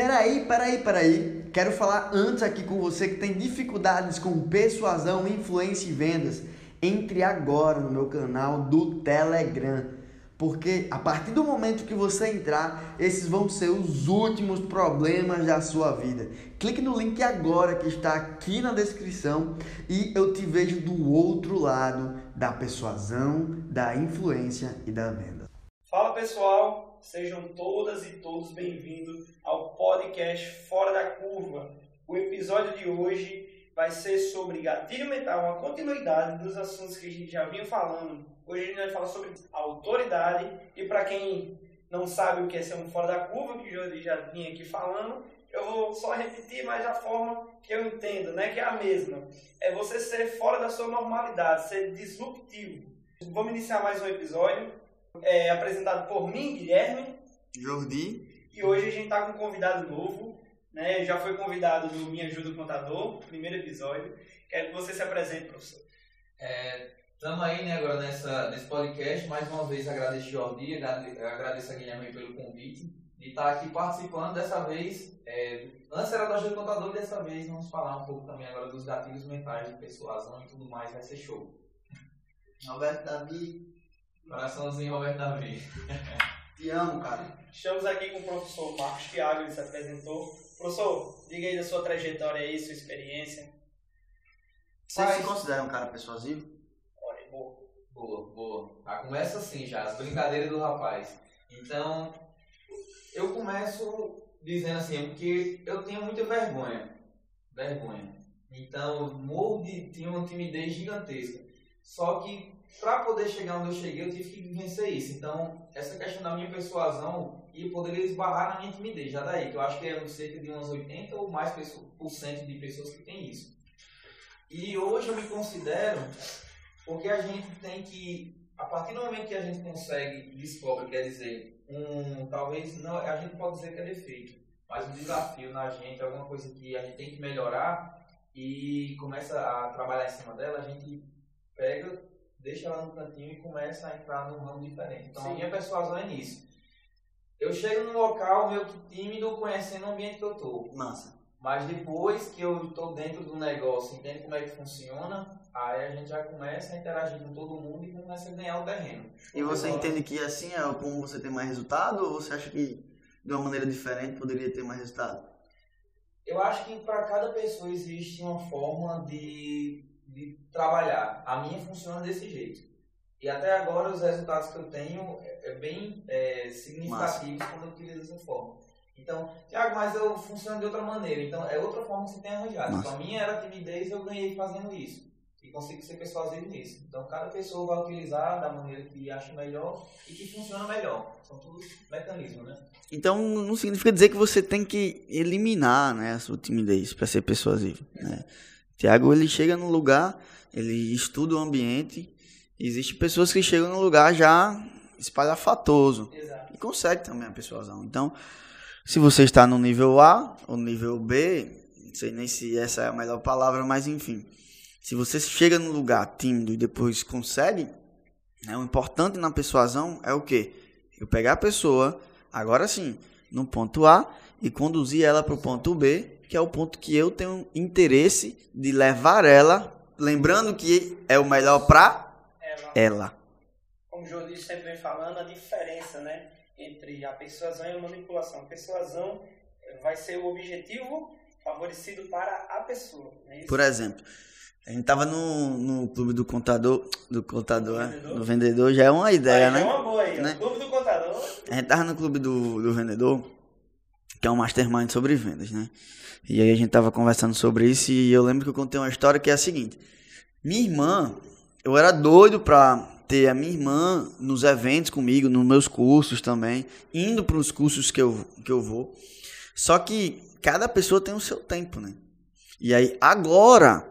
Peraí, peraí, peraí. Quero falar antes aqui com você que tem dificuldades com persuasão, influência e vendas. Entre agora no meu canal do Telegram. Porque a partir do momento que você entrar, esses vão ser os últimos problemas da sua vida. Clique no link agora que está aqui na descrição e eu te vejo do outro lado da persuasão, da influência e da venda. Fala pessoal, sejam todas e todos bem-vindos ao podcast Fora da Curva. O episódio de hoje vai ser sobre gatilho mental, uma continuidade dos assuntos que a gente já vinha falando. Hoje a gente vai falar sobre autoridade e para quem não sabe o que é ser um fora da curva, que o já vinha aqui falando, eu vou só repetir mais a forma que eu entendo, né, que é a mesma. É você ser fora da sua normalidade, ser disruptivo. Vamos iniciar mais um episódio é apresentado por mim, Guilherme. Jordi. E hoje a gente está com um convidado novo. Né? Já foi convidado no Me Ajuda Contador, primeiro episódio. Quero que você se apresente, professor. Estamos é, aí né, agora nessa, nesse podcast. Mais uma vez agradeço Jordi, agradeço a Guilherme pelo convite de estar aqui participando. Dessa vez, é, antes era do Ajuda Contador, dessa vez vamos falar um pouco também agora dos gatilhos mentais de persuasão e tudo mais. Vai ser show. Roberto Davi, Coraçãozinho Roberto Davi. Te amo, cara. Estamos aqui com o professor Marcos Thiago, ele se apresentou. Professor, diga aí da sua trajetória aí, sua experiência. Você Mas... se considera um cara persuasivo? Olha, boa. Boa, boa. Ah, começa assim já, as brincadeiras do rapaz. Então, eu começo dizendo assim, é porque eu tenho muita vergonha. Vergonha. Então, morro de. tinha uma timidez gigantesca. Só que para poder chegar onde eu cheguei, eu tive que vencer isso. Então, essa questão da minha persuasão e poderia esbarrar na minha timidez, já daí, que eu acho que é cerca de umas 80 ou mais por cento de pessoas que têm isso. E hoje eu me considero, porque a gente tem que, a partir do momento que a gente consegue, descobre, quer dizer, um, talvez, não, a gente pode dizer que é defeito, mas um desafio na gente, alguma coisa que a gente tem que melhorar e começa a trabalhar em cima dela, a gente pega deixa ela no cantinho e começa a entrar num ramo diferente. Então Sim. a minha persuasão é nisso. Eu chego num local meio que tímido, conhecendo o ambiente que eu tô. Massa. Mas depois que eu estou dentro do negócio, entendo como é que funciona, aí a gente já começa a interagir com todo mundo e começa a ganhar o terreno. E você entende que assim é como você tem mais resultado ou você acha que de uma maneira diferente poderia ter mais resultado? Eu acho que para cada pessoa existe uma forma de de trabalhar. A minha funciona desse jeito. E até agora os resultados que eu tenho é, é bem é, significativos Massa. quando eu utilizo dessa forma. Então, Tiago, mas eu funciono de outra maneira. Então, é outra forma que você tem arranjado. Então, a minha era timidez eu ganhei fazendo isso. E consigo ser persuasivo nisso. Então, cada pessoa vai utilizar da maneira que acha melhor e que funciona melhor. São todos mecanismos, né? Então, não significa dizer que você tem que eliminar né, a sua timidez para ser persuasivo. Né? Tiago, ele chega no lugar, ele estuda o ambiente. Existem pessoas que chegam no lugar já espalhafatoso. Exato. E consegue também a persuasão. Então, se você está no nível A ou nível B, não sei nem se essa é a melhor palavra, mas enfim. Se você chega no lugar tímido e depois consegue, né, o importante na persuasão é o quê? Eu pegar a pessoa, agora sim, no ponto A e conduzir ela para o ponto B que é o ponto que eu tenho interesse de levar ela, lembrando que é o melhor para ela. ela. Como o Jordi sempre vem falando, a diferença né, entre a persuasão e a manipulação. A persuasão vai ser o objetivo favorecido para a pessoa. É Por exemplo, a gente tava no, no clube do contador, do contador, do vendedor, do vendedor já é uma ideia, aí, né? É uma boa aí, né? clube do contador. A gente tava no clube do, do vendedor, que é um mastermind sobre vendas, né? E aí a gente tava conversando sobre isso e eu lembro que eu contei uma história que é a seguinte. Minha irmã, eu era doido pra ter a minha irmã nos eventos comigo, nos meus cursos também, indo para os cursos que eu, que eu vou. Só que cada pessoa tem o seu tempo, né? E aí agora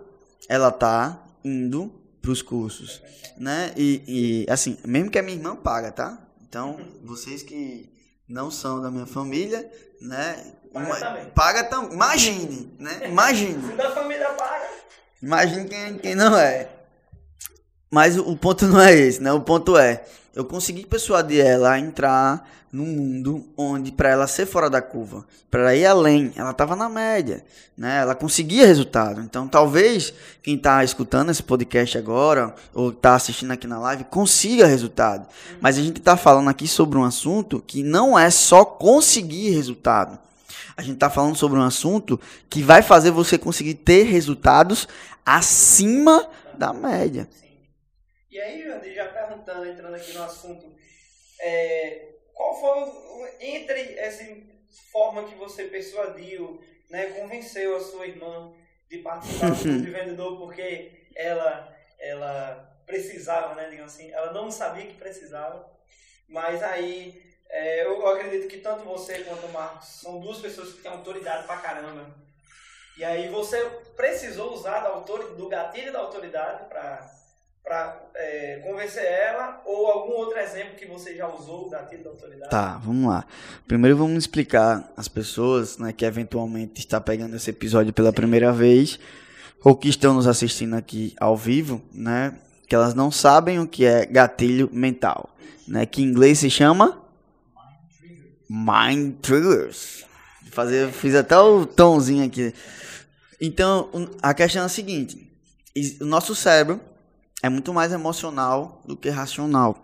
ela tá indo para os cursos, né? E, e assim, mesmo que a minha irmã paga, tá? Então, vocês que não são da minha família, né? Paga uma, também. Paga também. Imagine, né? Imagine. Se da família paga. Imagine quem, quem não é. Mas o, o ponto não é esse, né? O ponto é, eu consegui persuadir ela a entrar num mundo onde para ela ser fora da curva, para ela ir além, ela estava na média, né? Ela conseguia resultado. Então, talvez quem está escutando esse podcast agora ou está assistindo aqui na live consiga resultado. Mas a gente está falando aqui sobre um assunto que não é só conseguir resultado. A gente está falando sobre um assunto que vai fazer você conseguir ter resultados acima da média. Sim. E aí, Jandir, já perguntando, entrando aqui no assunto, é, qual foi, entre essa forma que você persuadiu, né, convenceu a sua irmã de participar do vendedor porque ela, ela precisava, né, digamos assim, ela não sabia que precisava, mas aí é, eu acredito que tanto você quanto o Marcos são duas pessoas que têm autoridade pra caramba. E aí você precisou usar da autor, do gatilho da autoridade para para é, convencer ela ou algum outro exemplo que você já usou da da autoridade? Tá, vamos lá. Primeiro vamos explicar às pessoas né, que eventualmente está pegando esse episódio pela Sim. primeira vez ou que estão nos assistindo aqui ao vivo, né, que elas não sabem o que é gatilho mental, né, que em inglês se chama Mind Triggers. Fazer, fiz até o tomzinho aqui. Então, a questão é a seguinte: o nosso cérebro é muito mais emocional do que racional.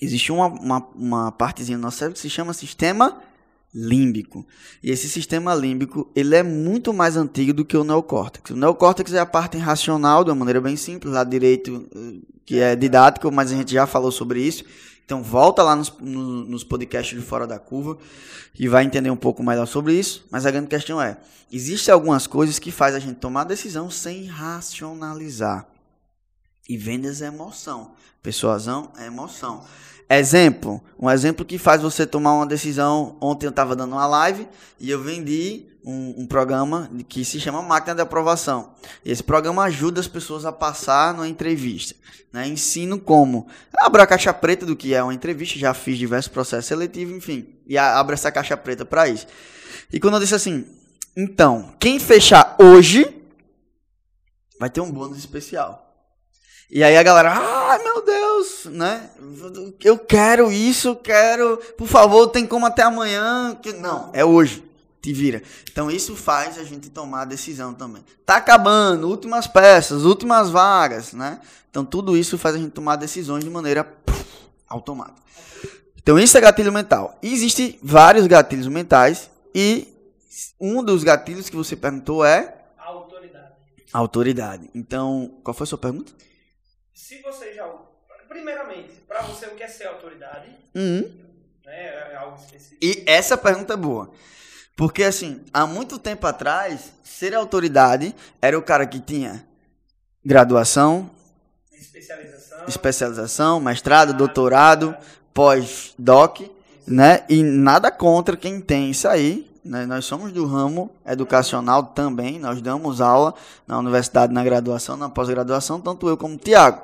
Existe uma, uma, uma partezinha do nosso cérebro que se chama sistema límbico. E esse sistema límbico, ele é muito mais antigo do que o neocórtex. O neocórtex é a parte racional, de uma maneira bem simples, lado direito, que é didático, mas a gente já falou sobre isso. Então volta lá nos, nos podcasts de Fora da Curva e vai entender um pouco melhor sobre isso. Mas a grande questão é, existem algumas coisas que faz a gente tomar decisão sem racionalizar. E vendas é emoção. Persuasão é emoção. Exemplo, um exemplo que faz você tomar uma decisão. Ontem eu estava dando uma live e eu vendi um, um, programa que se chama Máquina de Aprovação. Esse programa ajuda as pessoas a passar numa entrevista. Né? Ensino como abrir a caixa preta do que é uma entrevista, já fiz diversos processos seletivos, enfim. E abre essa caixa preta para isso. E quando eu disse assim, então, quem fechar hoje vai ter um bônus especial. E aí a galera, ai ah, meu Deus, né? Eu quero isso, quero, por favor, tem como até amanhã. Que... Não, é hoje. Te vira. Então isso faz a gente tomar a decisão também. Tá acabando, últimas peças, últimas vagas, né? Então tudo isso faz a gente tomar decisões de maneira puf, automática. Então isso é gatilho mental. E existem vários gatilhos mentais e um dos gatilhos que você perguntou é autoridade. Autoridade. Então, qual foi a sua pergunta? Se você já. Primeiramente, para você, o que é ser autoridade? Uhum. Né, é algo específico. E essa pergunta é boa. Porque, assim, há muito tempo atrás, ser autoridade era o cara que tinha graduação, especialização, especialização mestrado, doutorado, pós-doc, né? E nada contra quem tem isso aí. Né? Nós somos do ramo educacional também, nós damos aula na universidade, na graduação, na pós-graduação, tanto eu como o Tiago.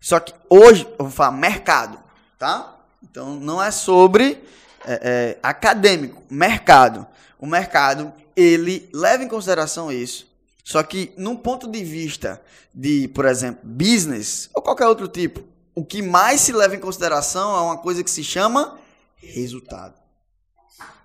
Só que hoje, eu vou falar mercado, tá? Então, não é sobre é, é, acadêmico, mercado. O mercado, ele leva em consideração isso. Só que, num ponto de vista de, por exemplo, business ou qualquer outro tipo, o que mais se leva em consideração é uma coisa que se chama resultado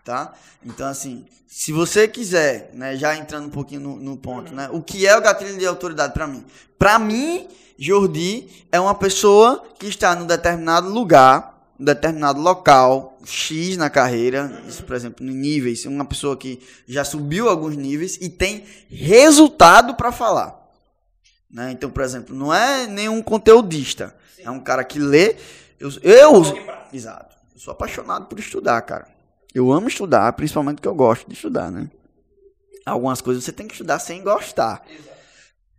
tá? Então, assim, se você quiser, né, já entrando um pouquinho no, no ponto, né, o que é o gatilho de autoridade para mim? Para mim, Jordi é uma pessoa que está num determinado lugar, num determinado local, X na carreira, isso, por exemplo, em níveis, uma pessoa que já subiu alguns níveis e tem resultado para falar. Né? Então, por exemplo, não é nenhum conteudista, Sim. é um cara que lê. Eu, eu exato. Eu sou apaixonado por estudar, cara. Eu amo estudar, principalmente porque eu gosto de estudar, né? Algumas coisas você tem que estudar sem gostar.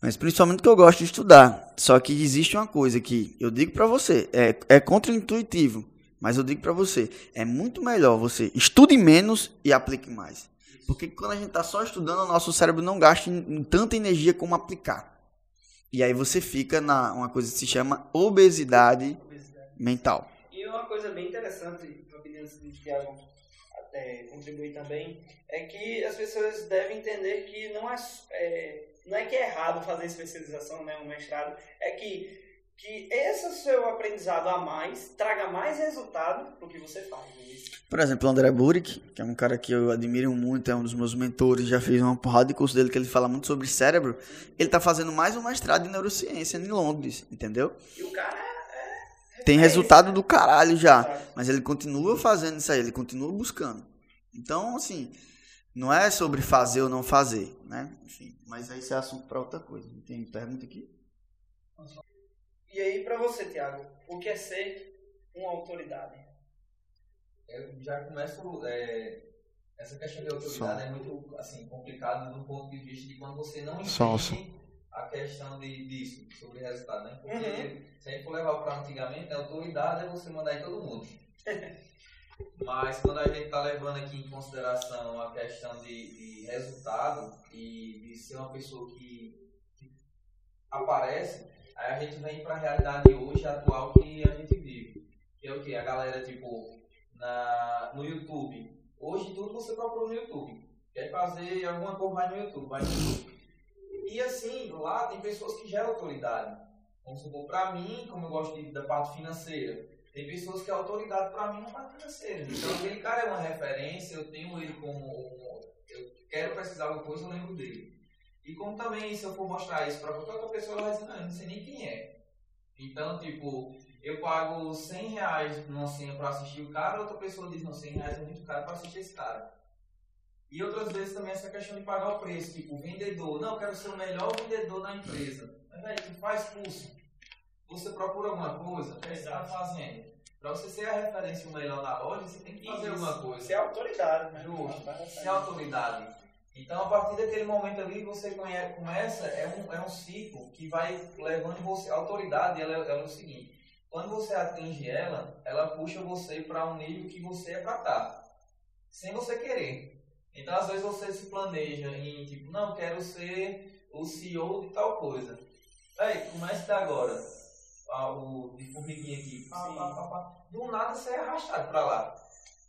Mas principalmente porque eu gosto de estudar. Só que existe uma coisa que eu digo para você, é, é contra-intuitivo, mas eu digo para você, é muito melhor você estude menos e aplique mais. Porque quando a gente tá só estudando, o nosso cérebro não gasta tanta energia como aplicar. E aí você fica na uma coisa que se chama obesidade, obesidade. mental. E uma coisa bem interessante, de Tiago é, contribuir também, é que as pessoas devem entender que não é, é, não é que é errado fazer especialização, né, um mestrado, é que que esse seu aprendizado a mais traga mais resultado do que você faz. é isso? Por exemplo, o André Burick, que é um cara que eu admiro muito, é um dos meus mentores, já fiz uma porrada de curso dele que ele fala muito sobre cérebro. Ele tá fazendo mais um mestrado em neurociência em Londres, entendeu? E o cara é. É Tem referência, resultado do caralho já, Sabe? mas ele continua fazendo isso aí, ele continua buscando. Então, assim, não é sobre fazer ou não fazer, né? Enfim, mas aí isso é assunto para outra coisa. Tem pergunta aqui? E aí, pra você, Tiago, o que é ser uma autoridade? Eu já começo. é, essa questão de autoridade é muito assim, complicada do ponto de vista de quando você não entende. A questão de, disso, sobre resultado, né? Porque Uhum. se a gente for levar para antigamente, a autoridade é você mandar em todo mundo. Mas quando a gente está levando aqui em consideração a questão de, de resultado e de ser uma pessoa que, que aparece, aí a gente vem para a realidade hoje atual que a gente vive. Que é o que? A galera, tipo, na, no YouTube. Hoje tudo você procura no YouTube. Quer fazer alguma coisa, vai no YouTube, vai no YouTube. E assim, lá tem pessoas que geram autoridade. Vamos supor, para mim, como eu gosto de, da parte financeira, tem pessoas que a autoridade para mim é na parte financeira. Então aquele cara é uma referência, eu tenho ele como. Eu quero pesquisar alguma coisa, eu lembro dele. E como também, se eu for mostrar isso para qualquer outra pessoa, ela vai dizer, não, eu não sei nem quem é. Então, tipo, eu pago 100 reais numa senha para assistir o cara, outra pessoa diz, não, 100 reais é muito caro para assistir esse cara. E outras vezes também essa questão de pagar o preço, tipo, o vendedor, não, eu quero ser o melhor vendedor da empresa. Mas, velho, tu faz curso, você procura alguma coisa, o que você está fazendo? Para você ser a referência o melhor na loja, você tem que fazer Isso. alguma coisa. Ser autoridade, né? Justo. Ser autoridade. Então, a partir daquele momento ali, você começa, é um, é um ciclo que vai levando você. A autoridade, ela, é- ela é o seguinte: quando você atinge ela, ela puxa você para um nível que você é para estar, sem você querer. Então, às vezes, você se planeja em, tipo, não, quero ser o CEO de tal coisa. Aí, comece da agora. Ah, o de formiguinha aqui. Pá, pá, pá, pá. Do nada, você é arrastado para lá.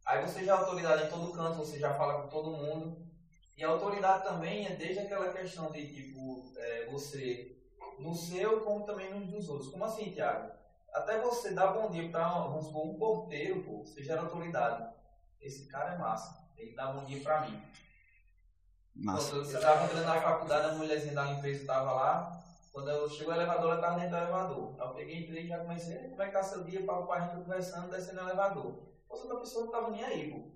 Aí você já é autoridade em todo canto, você já fala com todo mundo. E a autoridade também é desde aquela questão de, tipo, é, você no seu como também nos dos outros. Como assim, Thiago? Até você dar bom dia para, vamos supor, um porteiro, pô, você gera autoridade. Esse cara é massa. Ele dá bom dia pra mim. Massa. Quando eu estava entrando na faculdade, a mulherzinha da limpeza estava lá. Quando eu chegou o elevador, ela estava dentro do elevador. Aí eu peguei, entrei e já comecei, "E, como é que tá seu dia? Papo pra gente conversando, descendo no elevador. Pô, outra pessoa não estava nem aí, pô.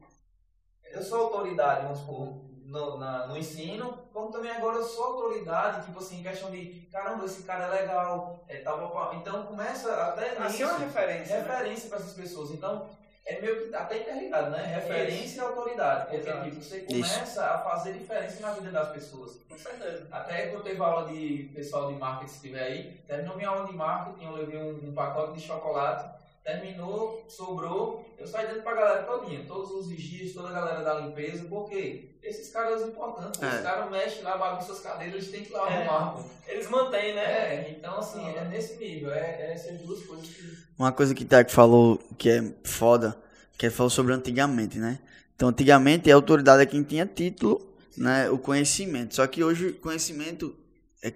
Eu sou autoridade, vamos supor, no, na- no ensino, como também agora eu sou autoridade, tipo assim, em questão de, caramba, esse cara é legal, é tal, tal, tal. Então começa até Assim nisso, é uma referência. né? referência para essas pessoas. Então, é meio que até interligado, né? Referência e autoridade. Porque Exato. tipo, você começa a fazer diferença na vida das pessoas. Com certeza. Até quando eu teve aula de pessoal de marketing, se estiver aí, terminou minha aula de marketing, eu levei um, um pacote de chocolate, terminou, sobrou, eu saí dentro pra galera todinha, todos os vigias, toda a galera da limpeza, porque esses caras são importantes. É. os caras mexem lá, bagunçam as cadeiras, eles têm que lá É. arrumar. Eles mantêm, né? É, então assim, é nesse nível, é, é essas duas coisas que... Uma coisa que o Tiago falou que é foda, que ele falou sobre antigamente, né? Então, antigamente a autoridade é quem tinha título, né? O conhecimento. Só que hoje conhecimento,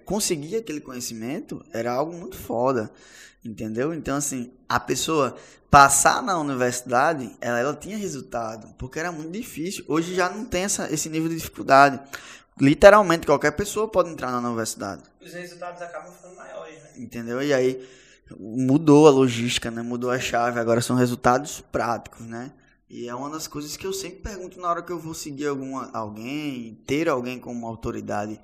conseguir aquele conhecimento era algo muito foda, entendeu? Então, assim, a pessoa passar na universidade, ela, ela tinha resultado, porque era muito difícil. Hoje já não tem essa, esse nível de dificuldade. Literalmente, qualquer pessoa pode entrar na universidade. Os resultados acabam ficando maiores, né? Entendeu? E aí mudou a logística, né? Mudou a chave, agora são resultados práticos, né? E é uma das coisas que eu sempre pergunto na hora que eu vou seguir alguma, alguém, ter alguém como autoridade,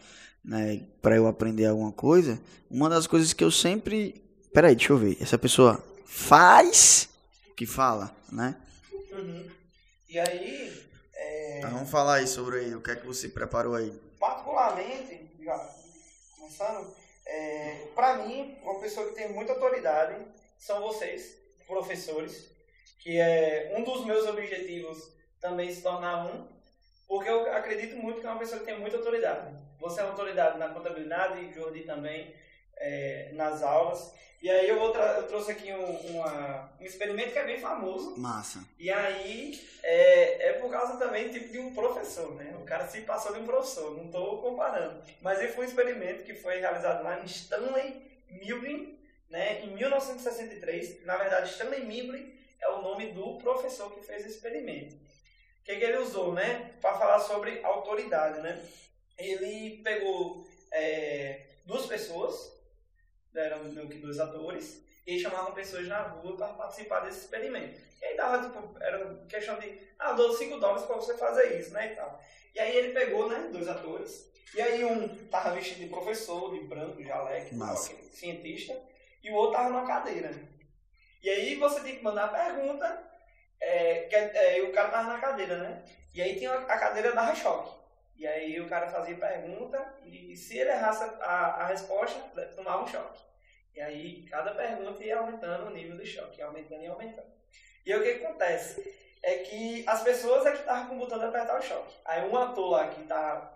né, para eu aprender alguma coisa. Uma das coisas que eu sempre, peraí, deixa eu ver. Essa pessoa faz o que fala, né? Uhum. E aí, é, Então vamos falar aí sobre aí, o que é que você preparou aí? particularmente, já começando, é, para mim, uma pessoa que tem muita autoridade são vocês, professores, que é um dos meus objetivos também se tornar um, porque eu acredito muito que é uma pessoa que tem muita autoridade. Você é autoridade na contabilidade, Jordi também, é, nas aulas. E aí eu, vou eu trouxe aqui um, uma- um experimento que é bem famoso, Massa. e aí é, é por causa também tipo, de um professor, né? O cara se passou de um professor, não estou comparando. Mas ele foi um experimento que foi realizado lá em Stanley Milgram, né, em 1963, na verdade Stanley Mimbley é o nome do professor que fez esse experimento. O que, que ele usou, né, para falar sobre autoridade, né? Ele pegou é, duas pessoas, eram meio que dois atores, e chamavam pessoas na rua para participar desse experimento. E aí dava, tipo, era questão de, ah, dou 5 dólares para você fazer isso, né, e tal. E aí ele pegou, né, dois atores, e aí um tava vestido de professor, de branco, de jaleco, cientista, e o outro tava numa cadeira. E aí você tem que mandar a pergunta, é, que, é, o cara tava na cadeira, né? E aí tinha a cadeira dava choque. E aí o cara fazia pergunta, e se ele errasse a, a resposta, tomava um choque. E aí cada pergunta ia aumentando o nível do choque, aumentando e aumentando. E aí o que, acontece? É que as pessoas é que estavam com o botão de apertar o choque. Aí um ator lá que estava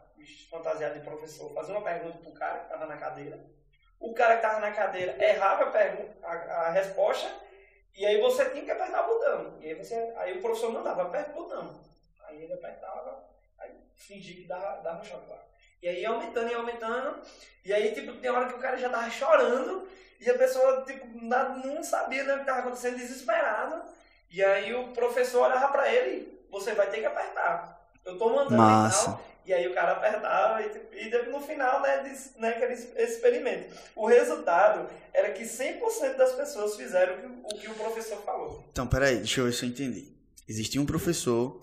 fantasiado de professor fazia uma pergunta pro cara que estava na cadeira. O cara que estava na cadeira errava a, pergunta, a, a, resposta e aí você tinha que apertar o botão. E aí, você, aí o professor mandava, aperta o botão. Aí ele apertava, aí fingia que dava, dava um choque. E aí aumentando e aumentando. E aí, tipo, tem hora que o cara já tava chorando e a pessoa, tipo, não sabia né, o que estava acontecendo, desesperado. E aí o professor olhava para ele, você vai ter que apertar. Eu tô mandando Massa. e tal. E aí o cara apertava e, tipo, e no final, né, disse, né, aquele experimento. O resultado era que 100% das pessoas fizeram o que, o que o professor falou. Então, peraí, deixa eu ver se eu entendi. Existia um professor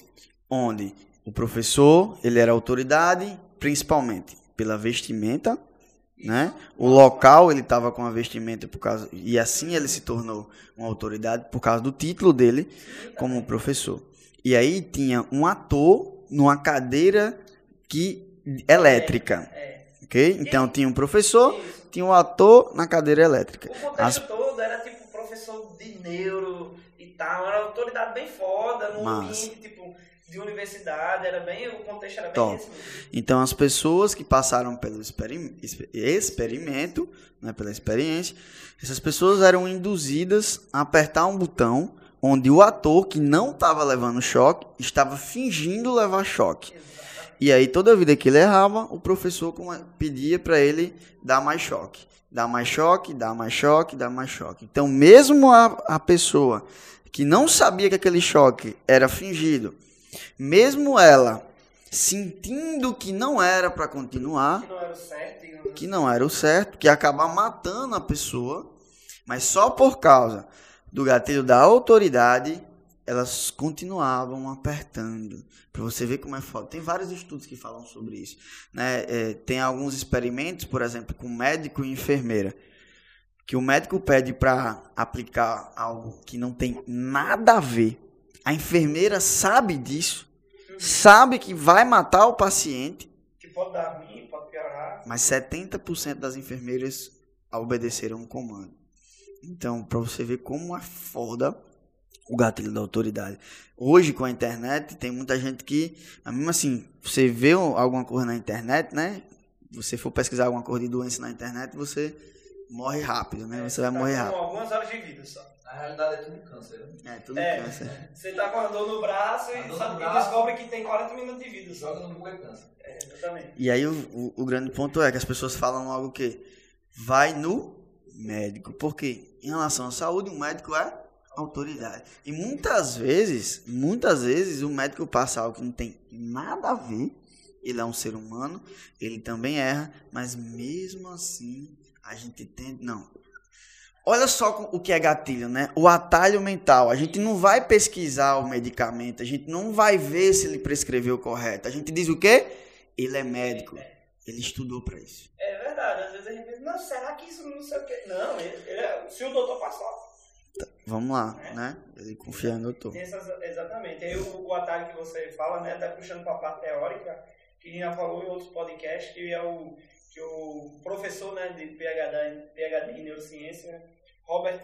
onde o professor, ele era autoridade, principalmente pela vestimenta, né? O local ele estava com a vestimenta por causa e assim ele se tornou uma autoridade por causa do título dele como professor. E aí tinha um ator numa cadeira que elétrica, É. ok? Então tinha um professor, Isso. tinha um ator na cadeira elétrica. O contexto As- todo era tipo professor de neuro e tal, era uma autoridade bem foda, num Massa. ambiente tipo de universidade, era bem, o contexto era bem Top. esse mesmo. Então as pessoas que passaram pelo experim- exper- experimento, né, pela experiência, essas pessoas eram induzidas a apertar um botão onde o ator que não estava levando choque estava fingindo levar choque. E aí toda vida que ele errava, o professor pedia para ele dar mais choque, dar mais choque, dar mais choque, dar mais choque. Então mesmo a, a pessoa que não sabia que aquele choque era fingido, mesmo ela sentindo que não era para continuar, Que não era o certo, que não era o certo, que ia acabar matando a pessoa, mas só por causa do gatilho da autoridade, elas continuavam apertando. Para você ver como é foda. Tem vários estudos que falam sobre isso. Né? É, tem alguns experimentos, por exemplo, com médico e enfermeira, que o médico pede para aplicar algo que não tem nada a ver. A enfermeira sabe disso, sabe que vai matar o paciente, que pode dar ruim, pode piorar. mas 70% das enfermeiras obedeceram o comando. Então, para você ver como é foda o gatilho da autoridade. Hoje, com a internet, tem muita gente que, mesmo assim, você vê alguma coisa na internet, né? Você for pesquisar alguma coisa de doença na internet, você morre rápido, né? Você vai Tá morrer com rápido. algumas horas de vida só. Na realidade é tudo câncer, né? É, tudo É. câncer. Você tá com a dor no braço e, dor no sabe, e braço. descobre que tem 40 minutos de vida só. Joga no Google é câncer. É, exatamente. E aí o, o, o grande ponto é que as pessoas falam algo que vai no médico. Porque em relação à saúde, o médico é autoridade. E muitas vezes, muitas vezes o médico passa algo que não tem nada a ver. Ele é um ser humano, ele também erra, mas mesmo assim a gente tem. Não. Olha só o que é gatilho, né? O atalho mental. A gente não vai pesquisar o medicamento, a gente não vai ver se ele prescreveu correto. A gente diz o quê? Ele é médico. Ele estudou para isso. É verdade, às vezes a gente pensa, não, será que isso não sei o quê? Não, ele, ele é, se o doutor passou, Vamos lá, né? Ele confia no doutor. tem essas, exatamente. Aí o, o atalho que você fala, né, até puxando para a parte teórica, que a gente já falou em outros podcasts, que é o, que o professor né, de PhD, PhD em neurociência, Robert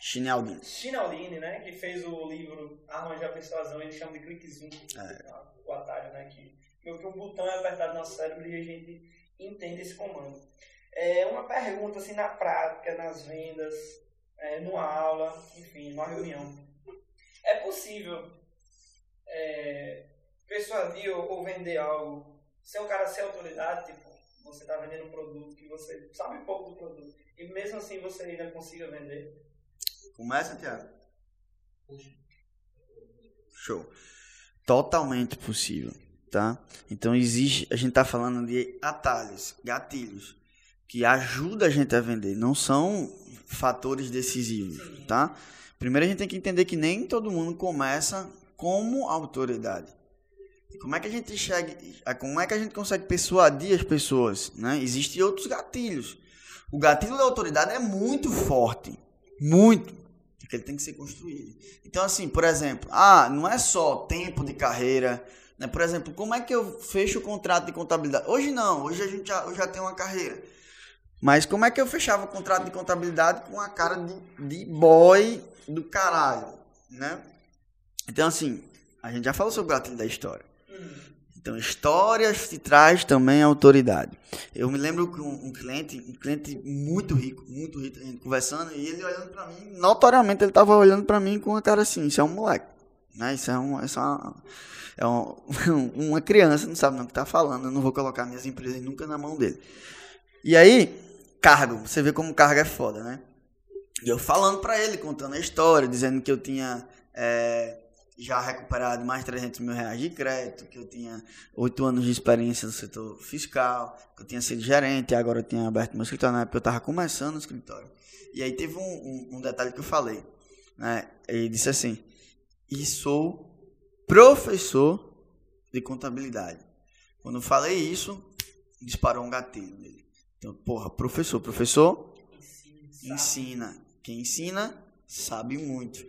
Chinaldin. Chinaldini, né, que fez o livro Armas de Persuasão, ele chama de clique zoom, o atalho, né, que que um botão é apertado no nosso cérebro e a gente entende esse comando. É uma pergunta, assim, na prática, nas vendas, é, numa aula, enfim, numa reunião. É possível é, persuadir ou, ou vender algo sem o cara ser autoridade, tipo, você está vendendo um produto que você sabe pouco do produto e mesmo assim você ainda consiga vender? Começa, Tiago. Show. Totalmente possível, tá? Então existe, a gente está falando de atalhos, gatilhos, que ajudam a gente a vender, não são fatores decisivos, tá? Primeiro a gente tem que entender que nem todo mundo começa como autoridade. Como é que a gente chega, como é que a gente consegue persuadir as pessoas, né? Existem outros gatilhos. O gatilho da autoridade é muito forte, muito, porque ele tem que ser construído. Então assim, por exemplo, ah, não é só tempo de carreira, né? Por exemplo, como é que eu fecho o contrato de contabilidade? Hoje não, hoje a gente já, eu já tenho uma carreira. Mas como é que eu fechava o contrato de contabilidade com a cara de, de boy do caralho, né? Então assim, a gente já falou sobre o gatilho da história. Então, histórias te traz também autoridade. Eu me lembro que um, um, cliente, um cliente muito rico, muito rico, a conversando, e ele olhando para mim, notoriamente ele estava olhando para mim com uma cara assim, isso é um moleque, né? Isso é, um, isso é, uma, é um, uma criança, não sabe não o que está falando, eu não vou colocar minhas empresas nunca na mão dele. E aí, cargo, você vê como cargo é foda, né? E eu falando para ele, contando a história, dizendo que eu tinha... É, já recuperado mais 300 mil reais de crédito, que eu tinha oito anos de experiência no setor fiscal, que eu tinha sido gerente, agora eu tinha aberto meu escritório, na época eu estava começando o escritório. E aí teve um, um, um, detalhe que eu falei, né? Ele disse assim, e sou professor de contabilidade. Quando eu falei isso, disparou um gatilho nele. Então, porra, professor, professor ensina. ensina. Quem ensina sabe muito.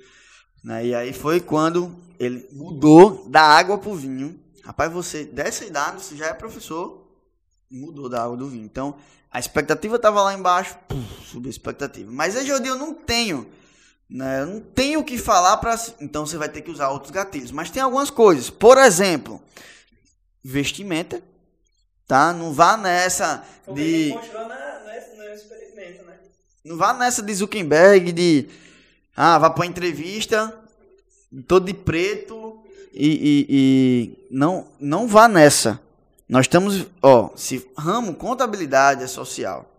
Né? E aí foi quando ele mudou da água para o vinho. Rapaz, você, dessa idade, você já é professor, mudou da água do vinho. Então, a expectativa estava lá embaixo, puf, subiu a expectativa. Mas hoje eu não tenho. Né? Eu não tenho o que falar para. Então você vai ter que usar outros gatilhos. Mas tem algumas coisas. Por exemplo, vestimenta. Tá? Não vá nessa de. Na, no experimento, né? Não vá nessa de Zuckerberg de ah, vá para entrevista, todo de preto e, e, e, não, não vá nessa. Nós estamos, ó, se ramo contabilidade é social.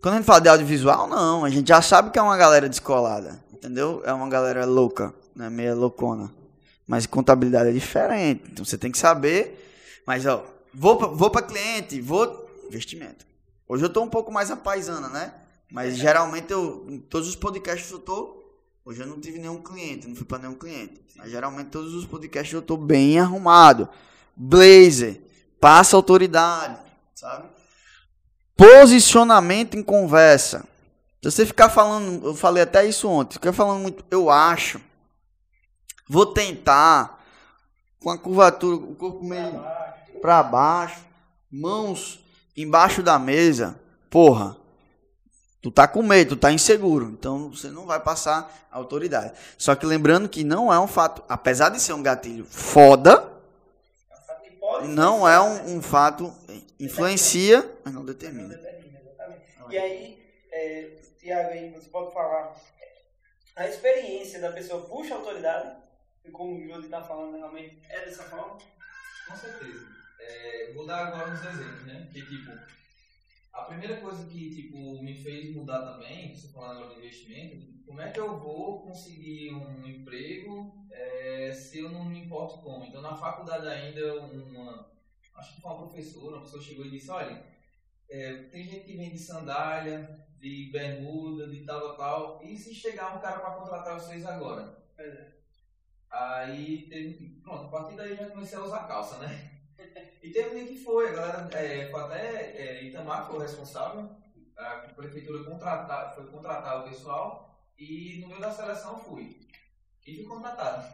Quando a gente fala de audiovisual, não, a gente já sabe que é uma galera descolada, entendeu? É uma galera louca, né, meia loucona. Mas contabilidade é diferente, então você tem que saber. Mas ó, vou vou para cliente, vou investimento. Hoje eu tô um pouco mais apaisana, né? Mas geralmente eu, em todos os podcasts eu tô. Hoje eu não tive nenhum cliente, não fui para nenhum cliente. Mas geralmente todos os podcasts eu tô bem arrumado. Blazer, passa autoridade, sabe? Posicionamento em conversa. Se você ficar falando, eu falei até isso ontem, ficar falando muito, eu acho. Vou tentar com a curvatura, o corpo meio para baixo, mãos embaixo da mesa. Porra, Tu tá com medo, tu tá inseguro, então você não vai passar autoridade. Só que lembrando que não é um fato, apesar de ser um gatilho foda, não é um, um fato influencia, mas não determina. E aí, é, Tiago, aí você pode falar a experiência da pessoa puxa a autoridade, e como o Júlio está falando realmente, é dessa forma? Com certeza. É, vou dar agora uns exemplos, né? Que tipo a primeira coisa que tipo, me fez mudar também, você falando agora de investimento, como é que eu vou conseguir um emprego é, se eu não me importo como? Então, na faculdade ainda, uma, acho que foi uma professora, uma pessoa chegou e disse, olha, é, tem gente que vende sandália, de bermuda, de tal, tal, tal, e se chegar um cara para contratar vocês agora? É. Aí, teve, pronto, a partir daí eu já comecei a usar calça, né? E teve um dia que foi, a galera, é, foi até é, Itamar foi o responsável, a prefeitura contratar, foi contratar o pessoal e no meio da seleção fui. E fui contratado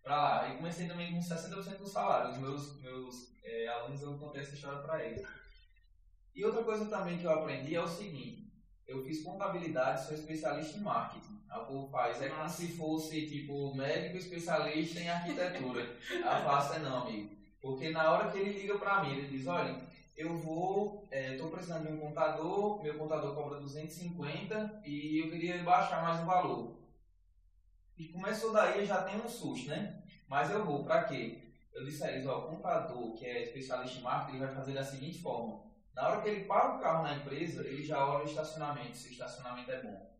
pra lá. E comecei também com 60% do salário. Os meus, meus é, alunos eu contei essa história para eles. E outra coisa também que eu aprendi é o seguinte: eu fiz contabilidade, sou especialista em marketing. A povo faz, é como se fosse tipo médico especialista em arquitetura. A faça é não, amigo. Porque na hora que ele liga para mim, ele diz, olha, eu vou, estou é, precisando de um contador, meu contador cobra 250 e eu queria baixar mais o valor. E começou daí, já tem um susto, né? Mas eu vou, para quê? Eu disse a eles, ó, o contador que é especialista em marketing, ele vai fazer da seguinte forma. Na hora que ele para o carro na empresa, ele já olha o estacionamento, se o estacionamento é bom.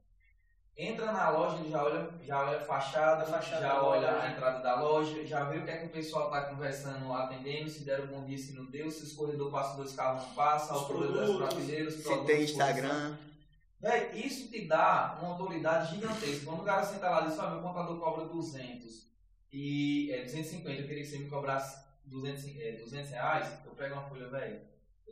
Entra na loja, ele já olha, já olha a fachada, Fachada já olha loja. a entrada da loja, já vê o que é que o pessoal está conversando, atendendo, se deram bom dia, se não deu, se o escorredor passa, dois carros não passa, a Os altura das produtos, prateleiras, os Se produtos, tem. Instagram. Véi, isso te dá uma autoridade gigantesca. Quando o cara senta lá e diz, ah, meu contador cobra 200 e é, 250, eu queria que você me cobrasse 200, é, 200 reais, eu pego uma folha, velho,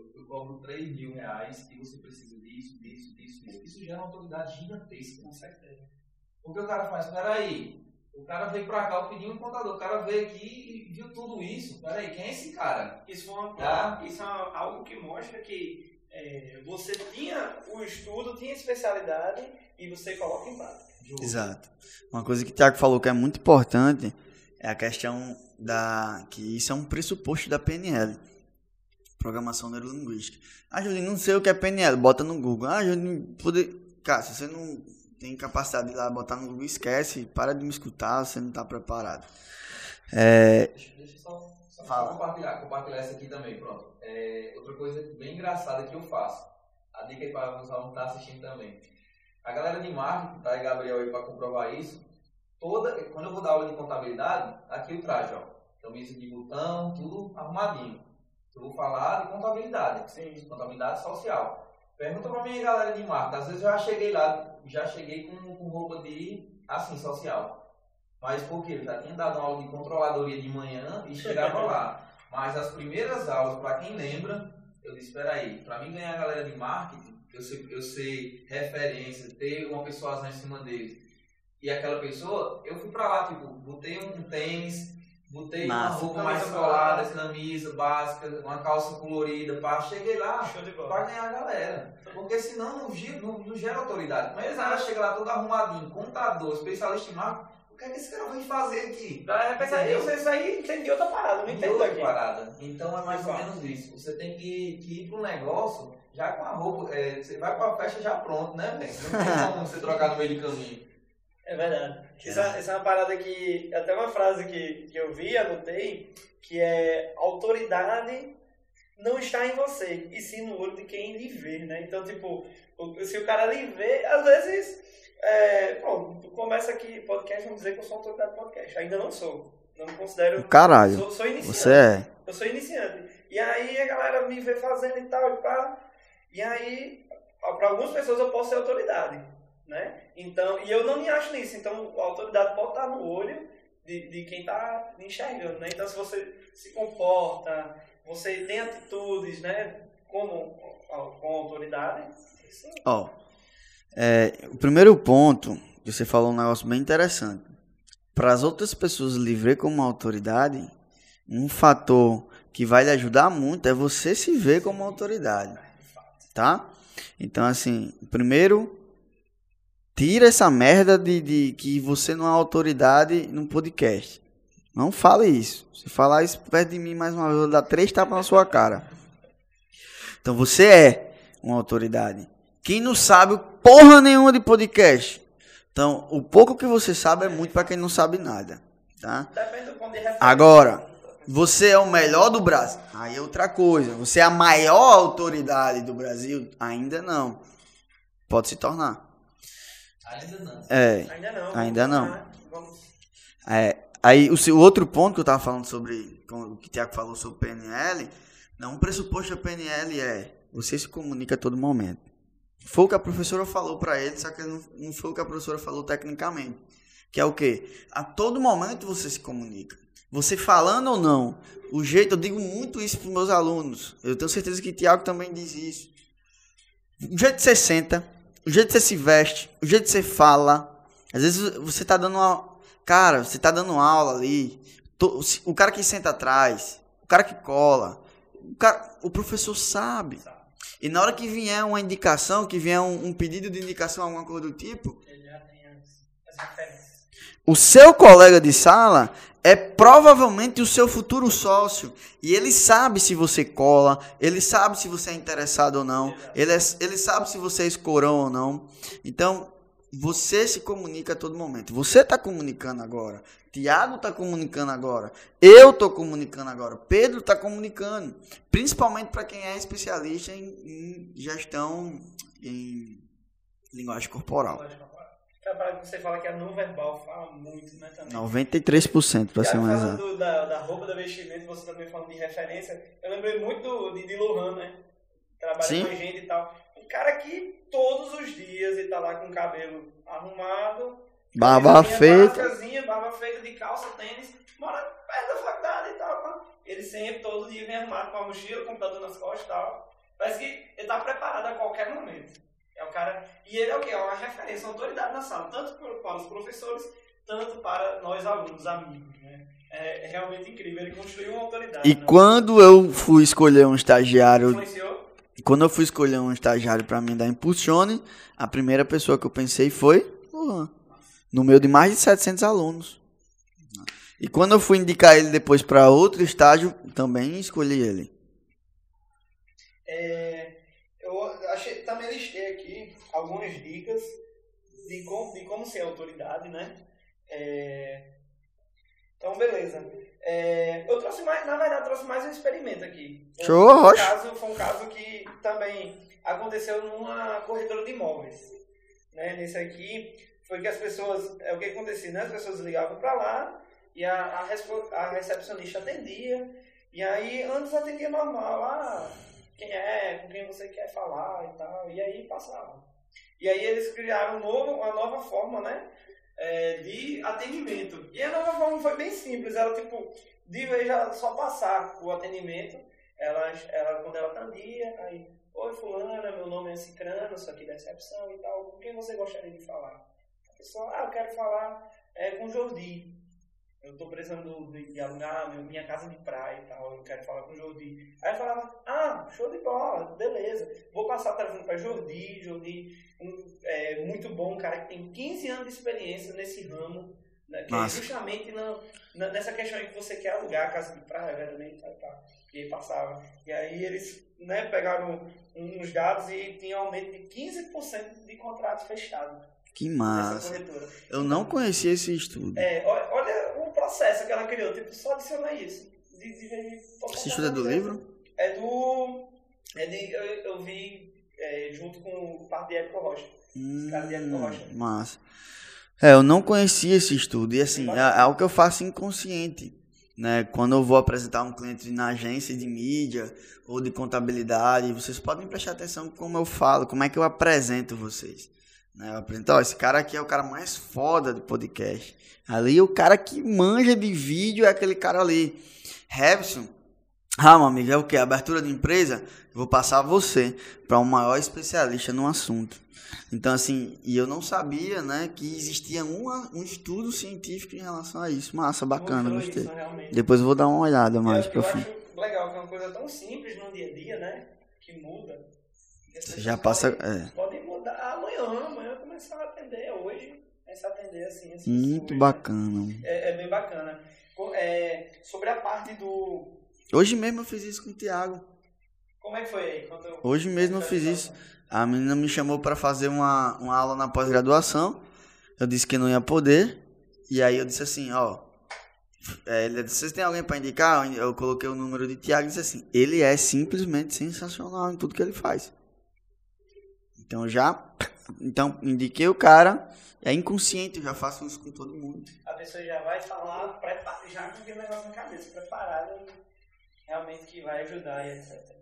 eu, eu cobro 3 mil reais e você precisa disso, disso, disso, disso. Isso gera uma autoridade gigantesca. Com certeza. Porque o cara faz, peraí, o cara veio pra cá, eu pedi um contador, o cara veio aqui e viu tudo isso. Peraí, quem é esse cara? Isso, foi uma, Tá. isso é algo que mostra que é, você tinha o estudo, tinha especialidade e você coloca em prática. Exato. Uma coisa que o Thiago falou que é muito importante é a questão da. que isso é um pressuposto da PNL. Programação Neurolinguística. Ah, Julinho, não sei o que é PNL. Bota no Google. Ah, Julinho, poder... Cara, se você não tem capacidade de ir lá botar no Google, esquece. Para de me escutar, você não está preparado. É, Deixa, deixa eu só, só compartilhar, compartilhar essa aqui também, pronto. É, outra coisa bem engraçada que eu faço. A dica aí para os alunos que estão assistindo também. A galera de marketing, tá aí Gabriel aí para comprovar isso. Toda, quando eu vou dar aula de contabilidade, aqui o traje, ó. Camisa de botão, tudo arrumadinho. Eu vou falar de contabilidade. Sim. contabilidade social. Pergunta pra minha galera de marca. Às vezes eu já cheguei lá, já cheguei com, com roupa de, assim, social. Mas por quê? Eu já tinha dado uma aula de controladoria de manhã e chegava lá. Mas as primeiras aulas, pra quem lembra, eu disse, espera aí, pra mim ganhar a galera de marketing, eu sei, eu sei referência, ter uma persuasão em cima deles. E aquela pessoa, eu fui pra lá, tipo, botei um tênis, botei uma roupa mais colada, básica. camisa básica, uma calça colorida, pá. Cheguei lá, pra ganhar a galera. Porque senão não, gira, não, não gera autoridade. Mas cara chega lá todo arrumadinho, contador, especialista em marketing, o que é que esse cara vai fazer aqui? Pensar, eu sei isso aí, entendi outra parada, não entendo outra aqui. parada. Então é mais ou menos isso. Você tem que, que ir pro negócio já com a roupa. é, você vai pra festa já pronto, né, velho? Não tem como você trocar no meio de caminho. É verdade. Isso, é- isso é uma parada que. Até uma frase que, que eu vi, anotei, que é autoridade não está em você, e sim no olho de quem lhe vê, né? Então, tipo, se o cara lhe vê, às vezes. É, bom, tu começa aqui podcast, vamos dizer que eu sou autoridade de podcast. Ainda não sou. Não me considero. caralho. Sou, sou iniciante. Você é. Eu sou iniciante. E aí a galera me vê fazendo e tal, e pá. E aí, para algumas pessoas eu posso ser autoridade, né? Então, e eu não me acho nisso. Então, a autoridade pode estar no olho de, de quem está enxergando, né? Então, se você se comporta, você tem atitudes, né? Como com autoridade, Ó, é, o primeiro ponto, que você falou um negócio bem interessante. Para as outras pessoas lhe ver como autoridade, um fator que vai lhe ajudar muito é você se ver como autoridade, tá? Então, assim, primeiro, tira essa merda de, de que você não é autoridade num podcast. Não fale isso. Se falar isso perto de mim mais uma vez, eu vou dar três tapas na sua cara. Então, você é uma autoridade. Quem não sabe porra nenhuma de podcast. Então, o pouco que você sabe é muito para quem não sabe nada, tá? Agora, você é o melhor do Brasil. Aí é outra coisa. Você é a maior autoridade do Brasil? Ainda não. Pode se tornar. Ainda não. É. Ainda não. Ainda não. lá, Vamos. É, aí o, o outro ponto que eu tava falando sobre, o que o Tiago falou sobre PNL, não, um pressuposto da PNL é você se comunica a todo momento. Foi o que a professora falou para ele, só que não, não foi o que a professora falou tecnicamente. Que é o quê? A todo momento você se comunica. Você falando ou não. O jeito, eu digo muito isso para meus alunos. Eu tenho certeza que o Tiago também diz isso. O jeito que você senta, o jeito que você se veste, o jeito que você fala. Às vezes você tá dando uma. Cara, você tá dando aula ali. O cara que senta atrás, o cara que cola, o, cara, o professor sabe. E na hora que vier uma indicação, que vier um, um pedido de indicação, alguma coisa do tipo, Ele já tem as, as referências. o seu colega de sala é provavelmente o seu futuro sócio. E ele sabe se você cola, ele sabe se você é interessado ou não, ele, é- ele sabe se você é escorão ou não. Então, você se comunica a todo momento. Você está comunicando agora. Tiago está comunicando agora. Eu estou comunicando agora. Pedro está comunicando. Principalmente para quem é especialista em, em, gestão em linguagem corporal. Trabalho que você fala que é não verbal, fala muito, né? Também. 93% para ser mais exato. Da, da roupa, da vestimenta, você também falando de referência. Eu lembrei muito de, de Lohan, né? Trabalha Sim. com gente e tal. Um cara que todos os dias ele tá lá com o cabelo arrumado. Barba feita. Barba feita de calça, tênis. Mora perto da faculdade e tal. Ele sempre, todo dia, vem arrumado com a mochila, computador nas costas e tal. Parece que ele tá preparado a qualquer momento. É o cara. E ele é o quê? É uma referência, uma autoridade na sala, tanto para os professores, tanto para nós alunos, amigos. Né? É, realmente incrível. Ele construiu uma autoridade. E né? quando eu fui escolher um estagiário. Influenciou? Quando eu fui escolher um estagiário para mim da Impulsione, a primeira pessoa que eu pensei foi Luan. No meio de mais de 700 alunos. E quando eu fui indicar ele depois para outro estágio, também escolhi ele. É, eu achei, também listei aqui algumas dicas de como, de como ser autoridade, né? É, então, beleza. É, eu trouxe mais, na verdade, trouxe mais um experimento aqui. Show, foi um, caso, foi um caso que também aconteceu numa corretora de imóveis. Né? Nesse aqui, foi que as pessoas, é o que acontecia, né? As pessoas ligavam para lá e a, a, a, recepcionista atendia. E aí, antes atendia normal, ah, quem é, com quem você quer falar e tal. E aí passava. E aí eles criaram um novo, uma nova forma, né? é, de atendimento. E a nova forma foi bem simples, ela tipo, de vez já só passar o atendimento, ela, ela quando ela atendia, aí, oi fulana, meu nome é Cicrano, sou aqui da recepção e tal, com quem você gostaria de falar? A pessoa, ah, eu quero falar é, com Jordi. Eu estou precisando de, de alugar minha casa de praia e tal, eu quero falar com o Jordi. Aí eu falava, ah, show de bola, beleza. Vou passar o telefone para Jordi, Jordi, um, é, muito bom, um cara que tem 15 anos de experiência nesse ramo, né, que é justamente no, na, nessa questão que você quer alugar a casa de praia, verdadeiramente, e tal. E aí passava. E aí eles né, pegaram uns dados e tinha aumento de 15% de contratos fechados. Que massa. Eu não conhecia esse estudo. É, olha, processo que ela criou, tipo, só adicionar isso. De, de, de, esse estudo é do livro? É do. É de, eu, eu vi é, junto com o parte de Érico Rocha. Hum, cara de Érico Rocha. Massa. É, eu não conhecia esse estudo. E assim, é, é algo que eu faço inconsciente. Né? Quando eu vou apresentar um cliente na agência de mídia ou de contabilidade, vocês podem prestar atenção como eu falo, como é que eu apresento vocês. Né? Eu apresento, ó, esse cara aqui é o cara mais foda do podcast. Ali o cara que manja de vídeo é aquele cara ali. Robson, ah, meu amigo, é o que? Abertura de empresa? Vou passar você para um maior especialista no assunto. Então, assim, e eu não sabia, né, que existia uma, um estudo científico em relação a isso. Massa, bacana, gostei. Isso, Depois eu vou dar uma olhada mais eu, eu acho legal, que é uma coisa tão simples no dia a dia, né, que muda. Você já passa... Podem, é. podem mudar amanhã, amanhã começar a atender, hoje começar a atender assim. assim Muito bacana. É, é, bem bacana. É, sobre a parte do... Hoje mesmo eu fiz isso com o Thiago. Como é que foi aí? Hoje mesmo eu fiz isso. A menina me chamou para fazer uma, uma aula na pós-graduação. Eu disse que não ia poder. E aí eu disse assim, ó. É, ele disse, vocês têm alguém para indicar? Eu coloquei o número de Tiago e disse assim, ele é simplesmente sensacional em tudo que ele faz. Então já, então indiquei o cara, é inconsciente, eu já faço isso com todo mundo. A pessoa já vai falar, já com aquele negócio na cabeça, preparada, realmente que vai ajudar e etc.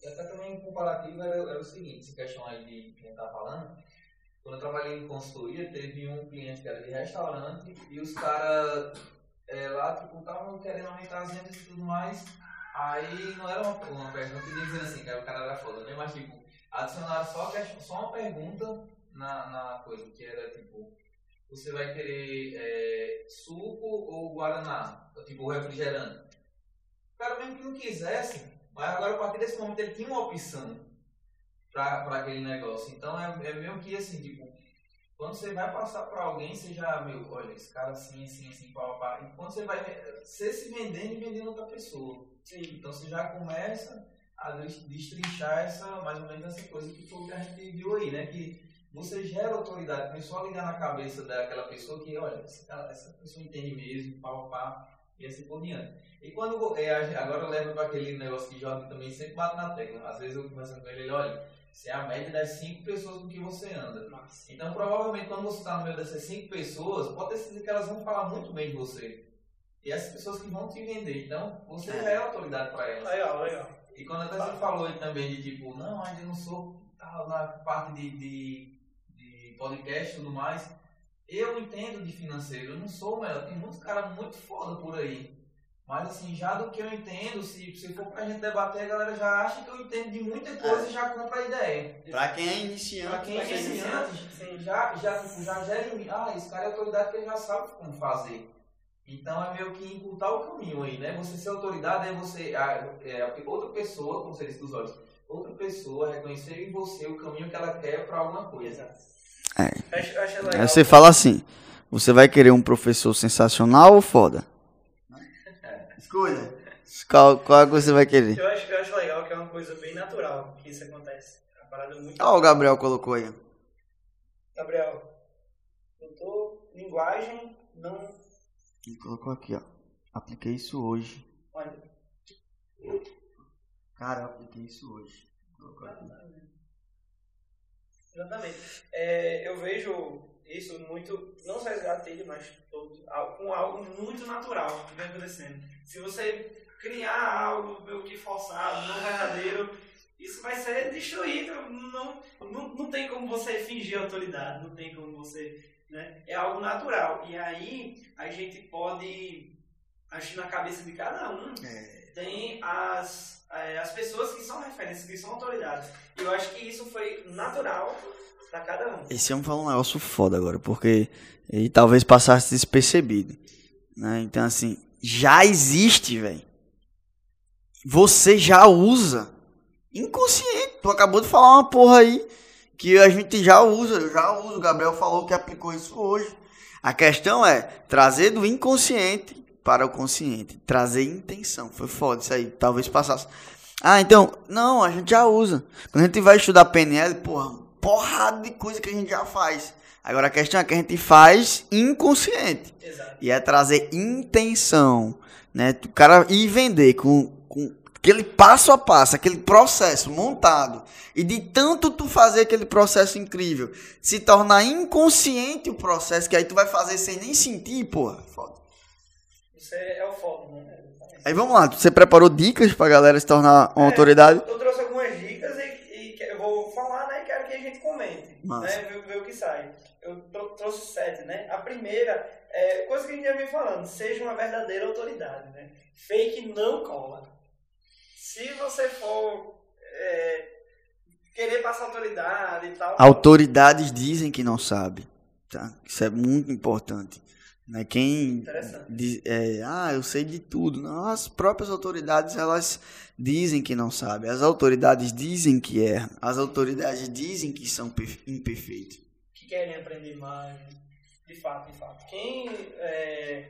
E até também comparativo era, era o seguinte, essa questão aí de quem está falando. Quando eu trabalhei em consultoria, teve um cliente que era de restaurante e os caras é, lá, tipo, estavam querendo aumentar as vendas e tudo mais. Aí não era uma, uma pergunta que dizendo assim, que o cara era foda, né? Mas tipo, adicionaram só, só uma pergunta na, na coisa, que era tipo, você vai querer é, suco ou guaraná? Tipo, refrigerante. O cara mesmo que não quisesse, mas agora, a partir desse momento, ele tinha uma opção para aquele negócio. Então, é, é meio que assim, tipo, quando você vai passar para alguém, você já, meu, olha, esse cara assim, assim, assim, pá, pá. E quando você vai, você se vendendo e vendendo outra pessoa. Sim. Então, você já começa a destrinchar essa, mais ou menos essa coisa que foi o que a gente viu aí, né? Que você gera autoridade, começou a ligar na cabeça daquela pessoa que, olha, essa pessoa entende mesmo, pau, pá, e assim por diante. E quando, é, agora eu lembro para aquele negócio que Jordan também sempre bate na tecla, às vezes eu converso com ele, ele, olha, você é a média das cinco pessoas com que você anda. Nossa. Então, provavelmente, quando você está no meio dessas cinco pessoas, pode ter que elas vão falar muito bem de você. E essas pessoas que vão te vender. Então, você é. é autoridade para elas. Legal, legal. E quando até você falou também de tipo, não, ainda não sou tal, na parte de, de podcast e tudo mais. Eu entendo de financeiro, eu não sou o melhor. Tem muitos caras muito foda por aí. Mas assim, já do que eu entendo, se, se for pra gente debater, a galera já acha que eu entendo de muita coisa é. e já compra a ideia. Pra quem é iniciante, pra quem é iniciante, já, já, já gera em mim, ah, esse cara é autoridade que ele já sabe como fazer. Então é meio que encurtar o caminho aí, né? Você ser autoridade é você, a, é, outra pessoa, como você disse dos olhos, outra pessoa reconhecer em você o caminho que ela quer para alguma coisa. É. Acho, acho legal. Aí você fala assim: você vai querer um professor sensacional ou foda? Escolha. Qual, qual é que você vai querer? Eu acho, eu acho legal que é uma coisa bem natural que isso acontece. É uma parada muito. Olha o Gabriel colocou aí. Gabriel, tô linguagem, não. Ele colocou aqui, ó. Apliquei isso hoje. Olha. Cara, eu apliquei isso hoje. Colocou aqui. Exatamente. É, eu vejo isso muito, não só gatilho, mas todo, com algo muito natural que vem acontecendo. Se você criar algo meio que forçado, não verdadeiro, isso vai ser destruído. Não, não, não tem como você fingir autoridade, não tem como você. Né? É algo natural. E aí a gente pode agir na cabeça de cada um. É. Tem as, é, as pessoas que são referências, que são autoridades. E eu acho que isso foi natural para cada um. Esse homem falou um negócio foda agora, porque ele talvez passasse despercebido. Né? Então, assim, já existe, velho. Você já usa. Inconsciente. Tu acabou de falar uma porra aí que a gente já usa. Eu já uso. O Gabriel falou que aplicou isso hoje. A questão é trazer do inconsciente para o consciente. Trazer intenção. Foi foda isso aí. Talvez passasse. Ah, então, não, a gente já usa. Quando a gente vai estudar PNL, porra, porrada de coisa que a gente já faz. Agora a questão é que a gente faz inconsciente. Exato. E é trazer intenção, né? O cara ir vender com, com aquele passo a passo, aquele processo montado. E de tanto tu fazer aquele processo incrível, se tornar inconsciente o processo, que aí tu vai fazer sem nem sentir, porra. Foda. Isso é, o foda, né? Aí vamos lá, você preparou dicas pra galera se tornar uma é, autoridade? Eu trouxe algumas dicas e, e eu vou falar, né? Quero que a gente comente, Massa. né? Ver, ver, o que sai. Eu trouxe sete, né? A primeira é coisa que a gente já vem falando, seja uma verdadeira autoridade, né? Fake não cola. Se você for é, querer passar autoridade e tal. Autoridades dizem que não sabe. Tá? Isso é muito importante. Né? Quem diz, é, ah, eu sei de tudo. Não, as próprias autoridades elas dizem que não sabem. As autoridades dizem que erram. As autoridades dizem que são imperfeitos. Que querem aprender mais. De fato, de fato. Quem é,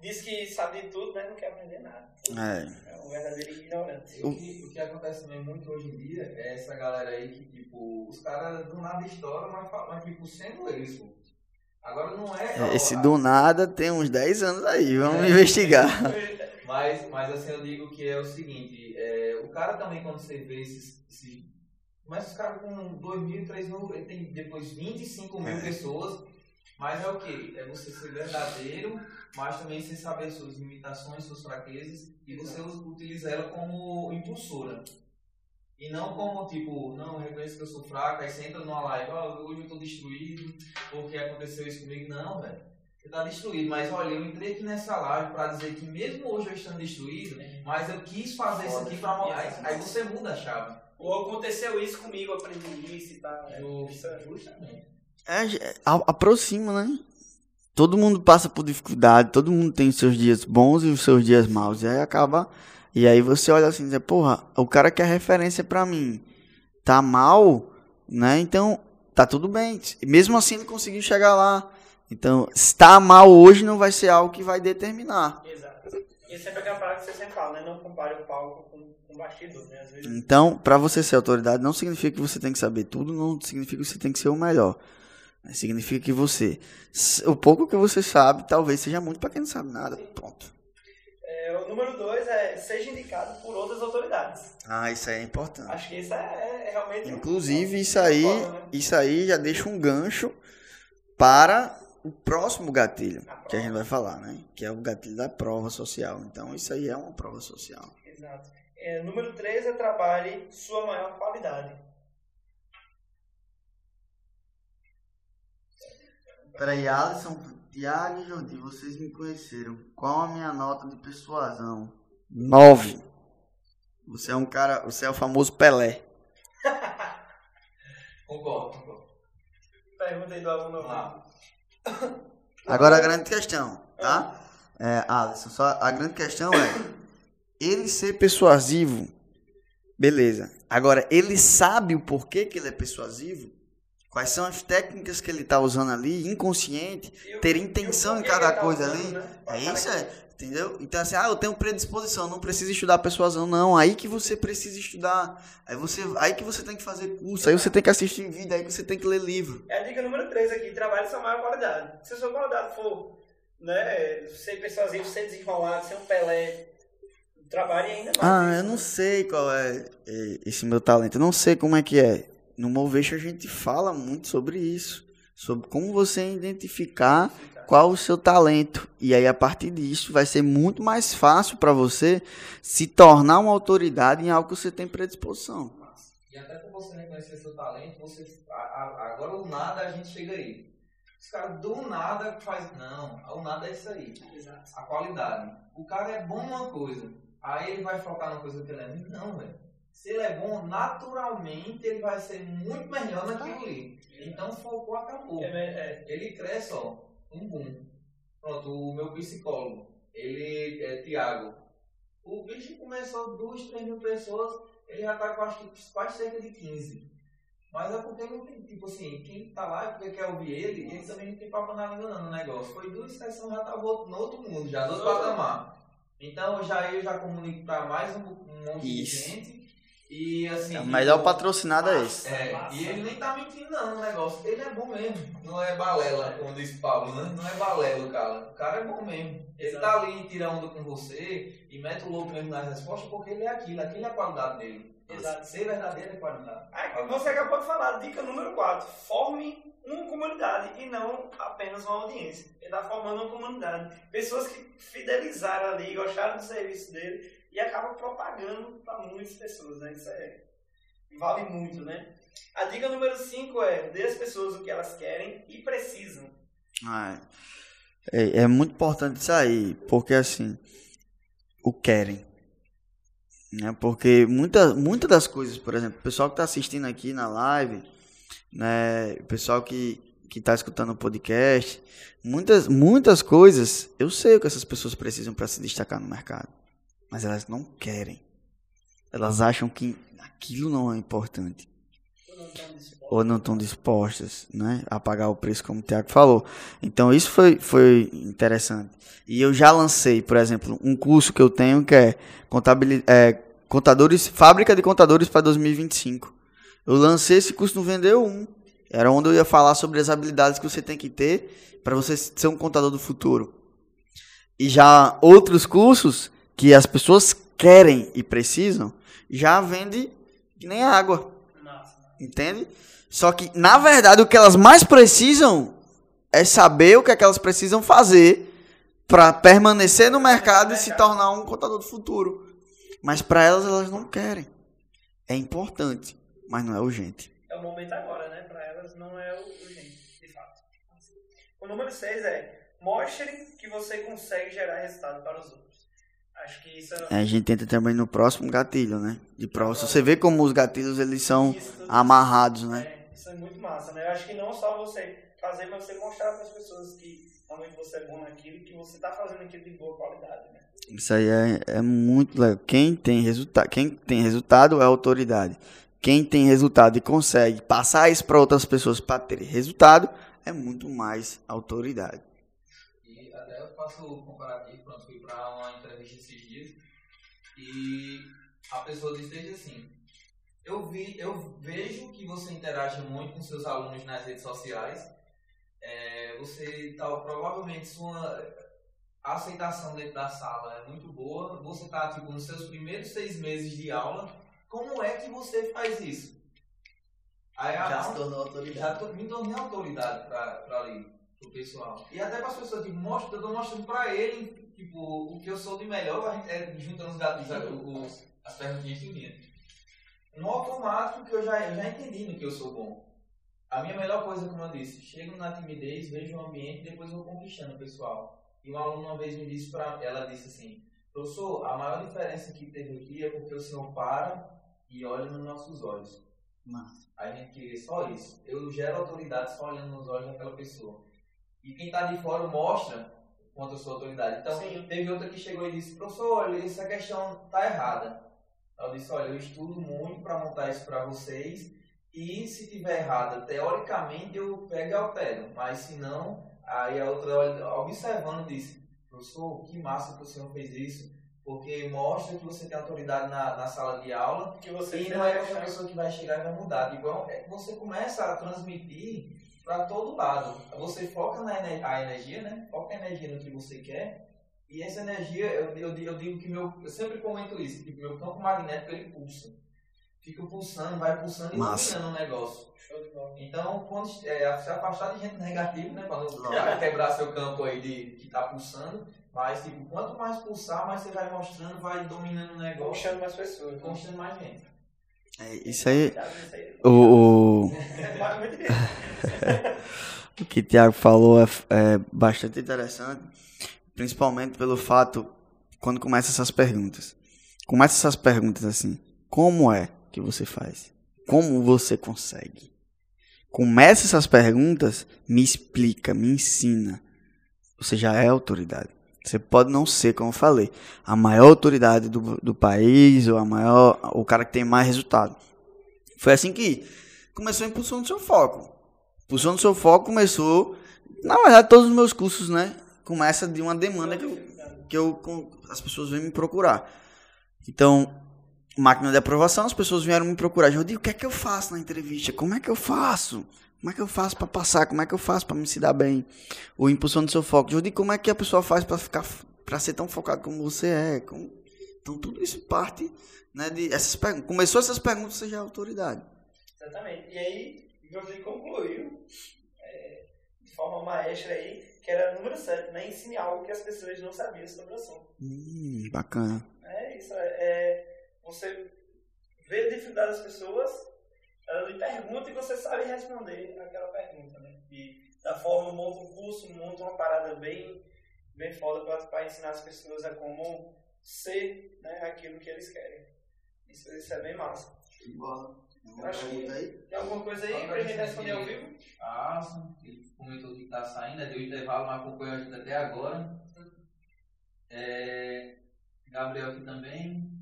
diz que sabe de tudo, mas não quer aprender nada. É. É um verdadeiro ignorante. O que, o que acontece também muito hoje em dia é essa galera aí que, tipo, os caras do nada estouram, mas, mas tipo, sendo eles, Agora não é. Esse do nada tem uns 10 anos aí, vamos é. investigar. Mas, mas assim, eu digo que é o seguinte: é, o cara também, quando você vê esses. esses começa os caras com 2 mil, 3 mil, ele tem depois 25 mil é. pessoas. Mas é o que? É você ser verdadeiro, mas também você saber suas limitações, suas fraquezas e você utilizar ela como impulsora. E não como, tipo, não, reconheço que eu sou fraco, aí você entra numa live, ó, oh, hoje eu tô destruído, porque aconteceu isso comigo. Não, velho. Você tá destruído. Mas olha, eu entrei aqui nessa live para dizer que mesmo hoje eu estando destruído, mas eu quis fazer isso aqui para aí, aí você muda a chave. Ou aconteceu isso comigo, eu aprendi isso e tal. É, justamente. É, aproxima, né? Todo mundo passa por dificuldade, todo mundo tem os seus dias bons e os seus dias maus. E aí acaba e aí você olha assim e diz, porra, o cara que é referência para mim tá mal, né? Então, tá tudo bem. Mesmo assim ele conseguiu chegar lá. Então, estar mal hoje não vai ser algo que vai determinar. Exato. E é sempre aquela parada que você sempre fala, né? Não compare o palco com, com o bastidor, né? Vezes... Então, para você ser autoridade, não significa que você tem que saber tudo, não significa que você tem que ser o melhor. Significa que você, o pouco que você sabe, talvez seja muito para quem não sabe nada. Ponto. É, o número dois é seja indicado por outras autoridades. Ah, isso aí é importante. Acho que isso é, é realmente. Inclusive, isso aí, isso aí já deixa um gancho para o próximo gatilho a que a gente vai falar, né? Que é o gatilho da prova social. Então, isso aí é uma prova social. Exato. É, número 3 é trabalhe sua maior qualidade. Peraí, Alisson, Tiago e Jordi, vocês me conheceram. Qual a minha nota de persuasão? 9. Você é um cara, você é o famoso Pelé. concordo, concordo. Pergunta aí do aluno. Lá. Agora a grande questão, tá? É, Alisson, só a grande questão é ele ser persuasivo, beleza. Agora, ele sabe o porquê que ele é persuasivo? Quais são as técnicas que ele está usando ali, inconsciente, ter intenção em cada tá coisa ali? Né? É isso, é. Entendeu? Então, assim, ah, eu tenho predisposição, não preciso estudar persuasão, não. Aí que você precisa estudar. Aí, você, aí que você tem que fazer curso, aí você tem que assistir vídeo, aí que você tem que ler livro. É a dica número 3 aqui: trabalhe sua maior qualidade. Se a sua qualidade for né, ser persuasivo, ser desenrolado, ser um Pelé, trabalhe ainda mais. Ah, isso, eu não né? sei qual é, é esse meu talento. Eu não sei como é que é. No Moveixo a gente fala muito sobre isso. Sobre como você identificar qual o seu talento. E aí, a partir disso, vai ser muito mais fácil para você se tornar uma autoridade em algo que você tem predisposição. E até por você reconhecer seu talento, você, agora o nada a gente chega aí. Os caras do nada faz não, o nada é isso aí. Exato. A qualidade. O cara é bom numa coisa, aí ele vai focar numa coisa que ele é. Não, velho. Se ele é bom, naturalmente ele vai ser muito melhor naquilo ali. Então focou, acabou. É, é. Ele cresce, ó um boom. Pronto, o meu psicólogo, ele é Tiago. O bicho começou duas, três mil pessoas, ele já tá com acho que quase cerca de 15. Mas é porque não tem, tipo assim, quem tá lá é porque quer ouvir ele, ele também não tem papo na língua não no negócio. Foi duas sessões, já tava no outro mundo, já, no outro patamar. Então já eu já comunico para mais um, um monte Isso. de gente e assim. É, o melhor patrocinado é esse. É, e ele nem tá mentindo não no negócio. Ele é bom mesmo. Não é balela, como diz Pablo, né? Não é balela o cara. O cara é bom mesmo. Ele tá ali tirando onda com você e mete o louco mesmo nas respostas porque ele é aquilo, aquilo é a qualidade dele. Exato. Ser verdadeiro é qualidade. É, você acabou de falar, dica número 4. Forme uma comunidade e não apenas uma audiência. Ele está formando uma comunidade. Pessoas que fidelizaram ali, gostaram do serviço dele e acaba propagando para muitas pessoas, né? Isso é, vale muito, né? A dica número 5 é dê às pessoas o que elas querem e precisam. Ah, é, é muito importante isso aí, porque assim, o querem. Né? Porque muitas muita das coisas, por exemplo, o pessoal que está assistindo aqui na live, né, o pessoal que que está escutando o podcast, muitas, muitas coisas eu sei o que essas pessoas precisam para se destacar no mercado mas elas não querem. Elas acham que aquilo não é importante. Ou não estão dispostas né, a pagar o preço, como o Tiago falou. Então, isso foi, foi interessante. E eu já lancei, por exemplo, um curso que eu tenho que é, contabilidade, é contadores, fábrica de contadores para 2025. Eu lancei esse curso no Vendeu 1. Era onde eu ia falar sobre as habilidades que você tem que ter para você ser um contador do futuro. E já outros cursos que as pessoas querem e precisam, já vende que nem água. Entende? Só que, na verdade, o que elas mais precisam é saber o que, é que elas precisam fazer para permanecer no mercado e se tornar um contador do futuro. Mas para elas, elas não querem. É importante, mas não é urgente. É o momento agora, né? Para elas não é urgente, de fato. O número 6 é mostre que você consegue gerar resultado para os outros. Acho que isso é... A gente entra também no próximo gatilho, né? De prova. Você vê como os gatilhos eles são amarrados, né? É, isso é muito massa, né? Eu acho que não só você fazer, mas você mostrar para as pessoas que realmente você é bom naquilo, que você está fazendo aquilo de boa qualidade, né? Isso aí é, é muito legal. Quem tem resultado, quem tem resultado é autoridade. Quem tem resultado e consegue passar isso para outras pessoas para ter resultado é muito mais autoridade. Faço comparativo, pronto, fui para uma entrevista esses dias e a pessoa disse assim, eu, vi, eu vejo que você interage muito com seus alunos nas redes sociais, é, você tal, provavelmente sua aceitação dentro da sala é muito boa, você está tipo, nos seus primeiros seis meses de aula, como é que você faz isso? Aí, já se tornou autoridade. Já tô, me tornei autoridade para ali, pro pessoal. E até para as pessoas, tipo, mostro, eu tô mostrando para ele, tipo, o que eu sou de melhor, a gente é, juntando os gatos, os, as perguntinhas que vinha. No automático que eu já, eu já entendi no que eu sou bom. A minha melhor coisa, como eu disse, chego na timidez, vejo o ambiente e depois vou conquistando o pessoal. E uma aluna uma vez me disse para ela disse assim, professor, a maior diferença que teve aqui é porque o senhor para e olha nos nossos olhos. Massa. A gente queria só isso. Eu gero autoridade só olhando nos olhos daquela pessoa. E quem está de fora mostra quanto eu sou autoridade. Então, Sim. teve outra que chegou e disse, professor, olha, essa questão está errada. Eu disse, olha, eu estudo muito para montar isso para vocês e se tiver errada, teoricamente eu pego e altero, mas se não, aí a outra observando disse, professor, que massa que o senhor fez isso, porque mostra que você tem autoridade na, na sala de aula que você e não é qualquer pessoa que vai chegar e vai mudar. Tipo, é você começa a transmitir para todo lado. Você foca na a energia, né? Foca a energia no que você quer. E essa energia, eu, eu, eu digo que meu, eu sempre comento isso, que meu campo magnético ele pulsa. Fica pulsando, vai pulsando e iluminando o negócio. Então, quando é, se afastar de gente negativa, né? Para não quebrar seu campo aí de que está pulsando, mas, tipo, quanto mais pulsar, mais você vai mostrando, vai dominando o negócio. Conquistando mais pessoas. Conquistando mais gente. É, isso aí. O, o... o que o Thiago falou é, é bastante interessante, principalmente pelo fato, quando começa essas perguntas. Começa essas perguntas assim: como é que você faz? Como você consegue? Começa essas perguntas, me explica, me ensina. Você já é autoridade. Você pode não ser, como eu falei, a maior autoridade do, do país ou a maior, o cara que tem mais resultado. Foi assim que começou a impulsão do seu foco. Impulsão do seu foco começou, na verdade, todos os meus cursos, né? Começa de uma demanda que, eu, que eu, as pessoas vêm me procurar. Então, máquina de aprovação, as pessoas vieram me procurar. Eu digo, o que é que eu faço na entrevista? Como é que eu faço? Como é que eu faço para passar? Como é que eu faço para me se dar bem? O do seu foco. Jordi, como é que a pessoa faz para ficar para ser tão focado como você é? Como... Então tudo isso parte, né, de essas perguntas. Começou essas perguntas, você já autoridade. Exatamente. E aí, Jordi concluiu é, de forma maestra aí, que era número 7, né? Ensine algo que as pessoas não sabiam sobre o assunto. Hum, bacana. É isso, é, é você vê a dificuldade das pessoas ela lhe pergunta e você sabe responder aquela pergunta, né? E da forma monta um curso, monta uma parada bem, bem foda para ensinar as pessoas a como ser né, aquilo que eles querem. Isso, isso é bem massa. Que Acho que tem alguma coisa aí para a gente responder ao vivo? Ah, sim. Ele comentou que está saindo, deu intervalo, mas acompanhou a gente até agora. É, Gabriel aqui também.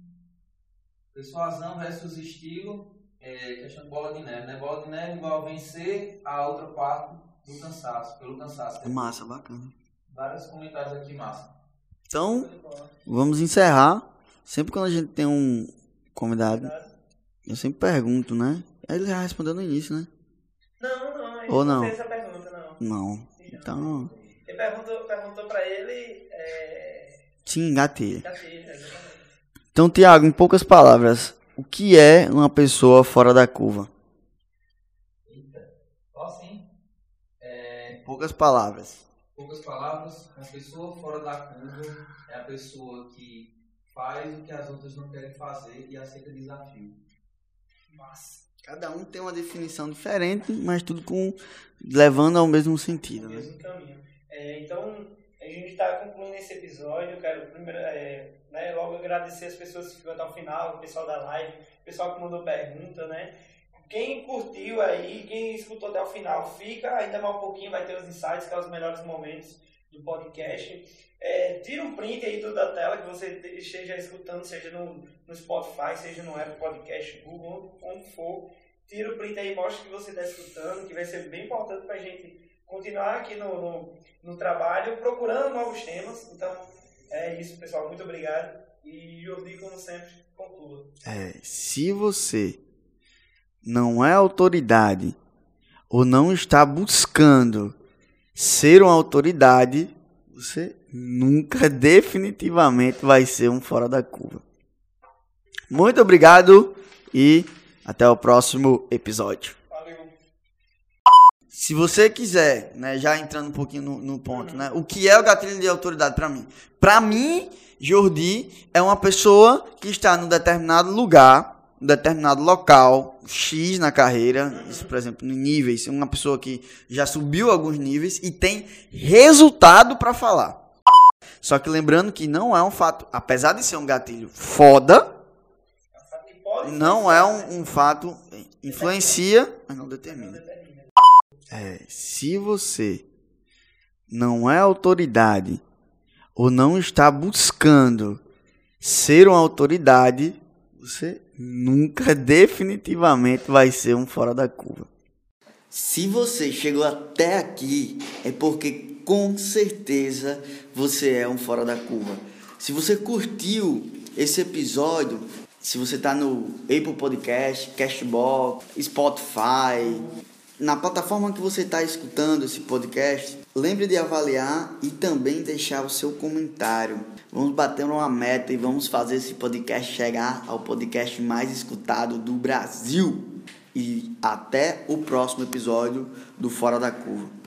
Persuasão versus estilo é, questão de bola de neve, né? Bola de neve igual vencer a outra parte do cansaço, pelo cansaço. Massa, bacana. Vários comentários aqui, massa. Então, vamos encerrar. Sempre quando a gente tem um convidado, eu sempre pergunto, né? Ele já respondeu no início, né? Não, não. Ele Ou não? fez essa pergunta, não. Não. Então... Ele perguntou, perguntou pra ele... É... Sim, gatilha. Gatilha, exatamente. Então, Tiago, em poucas palavras, o que é uma pessoa fora da curva? Eita, só assim. É... Poucas palavras. Poucas palavras. Uma pessoa fora da curva é a pessoa que faz o que as outras não querem fazer e aceita desafio. Cada um tem uma definição diferente, mas tudo com levando ao mesmo sentido. Né? mesmo caminho. É, então, a gente está concluindo esse episódio. Eu quero primeiro, é, né, logo agradecer as pessoas que ficam até o final, o pessoal da live, o pessoal que mandou pergunta, né? Quem curtiu aí, quem escutou até o final, fica ainda mais um pouquinho, vai ter os insights, que são os melhores momentos do podcast. É, tira um print aí da tela que você esteja escutando, seja no, no Spotify, seja no Apple Podcast, Google, onde for. Tira o print aí, mostra que você está escutando, que vai ser bem importante para a gente continuar aqui no, no, no trabalho, procurando novos temas. Então, é isso, pessoal. Muito obrigado. E Jordi, como sempre, conclua. É, se você não é autoridade ou não está buscando ser uma autoridade, você nunca definitivamente vai ser um fora da curva. Muito obrigado e até o próximo episódio. Se você quiser, né, já entrando um pouquinho no, no ponto, né, o que é o gatilho de autoridade para mim? Para mim, Jordi é uma pessoa que está num determinado lugar, um determinado local, X na carreira, isso, por exemplo, em níveis, uma pessoa que já subiu alguns níveis e tem resultado para falar. Só que lembrando que não é um fato, apesar de ser um gatilho foda, não é um, um fato influencia, mas não determina. É, se você não é autoridade ou não está buscando ser uma autoridade, você nunca definitivamente vai ser um fora da curva. Se você chegou até aqui, é porque com certeza você é um fora da curva. Se você curtiu esse episódio, se você está no Apple Podcast, Cashbox, Spotify, na plataforma que você está escutando esse podcast, lembre de avaliar e também deixar o seu comentário. Vamos bater uma meta e vamos fazer esse podcast chegar ao podcast mais escutado do Brasil. E até o próximo episódio do Fora da Curva.